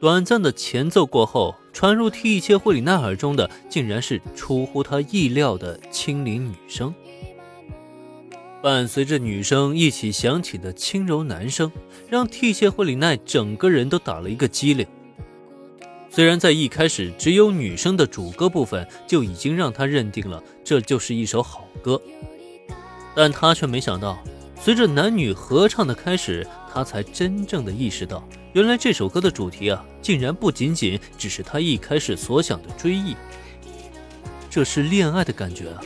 短暂的前奏过后，传入替切惠里奈耳中的，竟然是出乎他意料的轻灵女声。伴随着女声一起响起的轻柔男声，让替切惠里奈整个人都打了一个激灵。虽然在一开始只有女生的主歌部分就已经让他认定了这就是一首好歌，但他却没想到，随着男女合唱的开始，他才真正的意识到，原来这首歌的主题啊，竟然不仅仅只是他一开始所想的追忆，这是恋爱的感觉啊，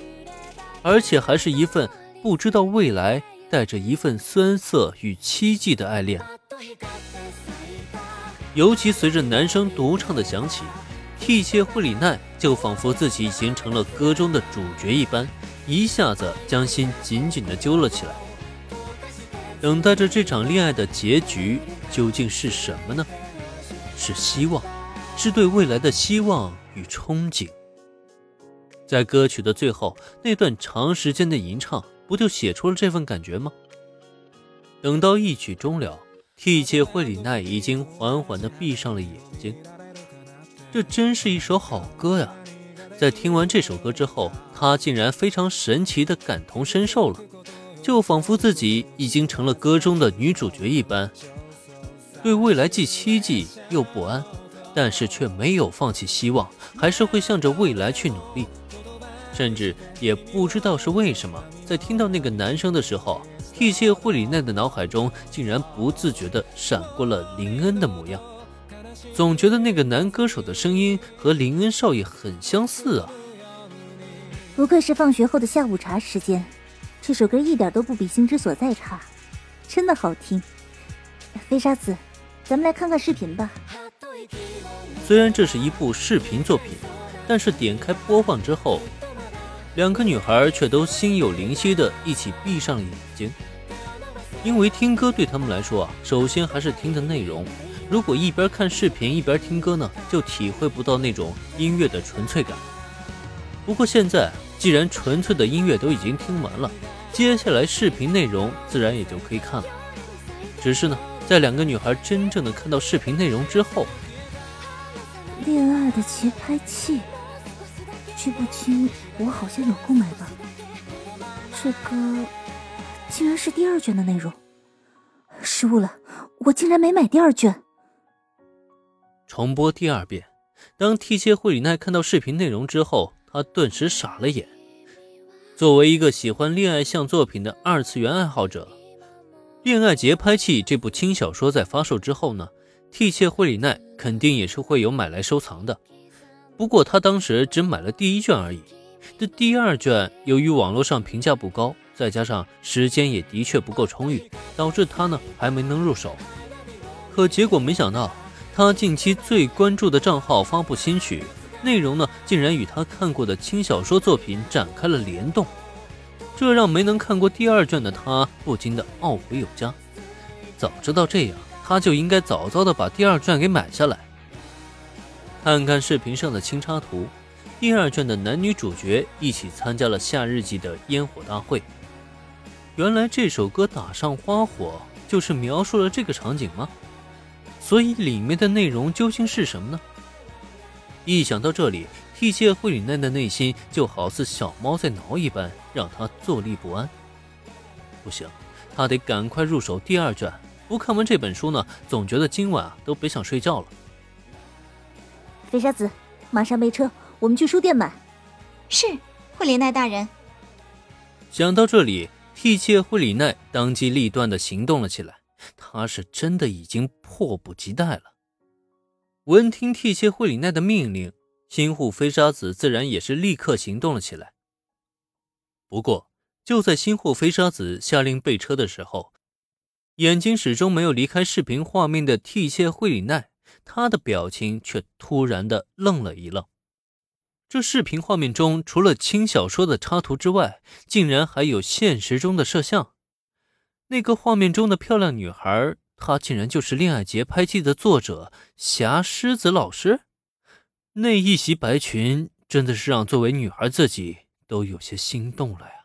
而且还是一份不知道未来、带着一份酸涩与凄寂的爱恋。尤其随着男声独唱的响起，替切惠里奈就仿佛自己已经成了歌中的主角一般，一下子将心紧紧地揪了起来，等待着这场恋爱的结局究竟是什么呢？是希望，是对未来的希望与憧憬。在歌曲的最后那段长时间的吟唱，不就写出了这份感觉吗？等到一曲终了。替切惠里奈已经缓缓地闭上了眼睛，这真是一首好歌呀！在听完这首歌之后，他竟然非常神奇地感同身受了，就仿佛自己已经成了歌中的女主角一般，对未来既期冀又不安，但是却没有放弃希望，还是会向着未来去努力，甚至也不知道是为什么，在听到那个男生的时候。替切惠里奈的脑海中竟然不自觉地闪过了林恩的模样，总觉得那个男歌手的声音和林恩少爷很相似啊！不愧是放学后的下午茶时间，这首歌一点都不比《心之所在》差，真的好听。飞沙子，咱们来看看视频吧。虽然这是一部视频作品，但是点开播放之后，两个女孩却都心有灵犀的一起闭上了眼睛。因为听歌对他们来说啊，首先还是听的内容。如果一边看视频一边听歌呢，就体会不到那种音乐的纯粹感。不过现在既然纯粹的音乐都已经听完了，接下来视频内容自然也就可以看了。只是呢，在两个女孩真正的看到视频内容之后，恋爱的节拍器，这部剧我好像有购买吧？这个。竟然是第二卷的内容，失误了，我竟然没买第二卷。重播第二遍，当替切惠里奈看到视频内容之后，她顿时傻了眼。作为一个喜欢恋爱向作品的二次元爱好者，《恋爱节拍器》这部轻小说在发售之后呢，替切惠里奈肯定也是会有买来收藏的。不过他当时只买了第一卷而已，这第二卷由于网络上评价不高。再加上时间也的确不够充裕，导致他呢还没能入手。可结果没想到，他近期最关注的账号发布新曲，内容呢竟然与他看过的轻小说作品展开了联动，这让没能看过第二卷的他不禁的懊悔有加。早知道这样，他就应该早早的把第二卷给买下来。看看视频上的清插图，第二卷的男女主角一起参加了夏日祭的烟火大会。原来这首歌打上花火，就是描述了这个场景吗？所以里面的内容究竟是什么呢？一想到这里，替切惠里奈的内心就好似小猫在挠一般，让他坐立不安。不行，他得赶快入手第二卷。不看完这本书呢，总觉得今晚啊都别想睡觉了。飞沙子，马上备车，我们去书店买。是，惠里奈大人。想到这里。替切惠里奈当机立断的行动了起来，他是真的已经迫不及待了。闻听替切惠里奈的命令，新户飞沙子自然也是立刻行动了起来。不过，就在新户飞沙子下令备车的时候，眼睛始终没有离开视频画面的替切惠里奈，他的表情却突然的愣了一愣。这视频画面中，除了轻小说的插图之外，竟然还有现实中的摄像。那个画面中的漂亮女孩，他竟然就是《恋爱节拍器》的作者霞狮子老师。那一袭白裙，真的是让作为女孩自己都有些心动了呀。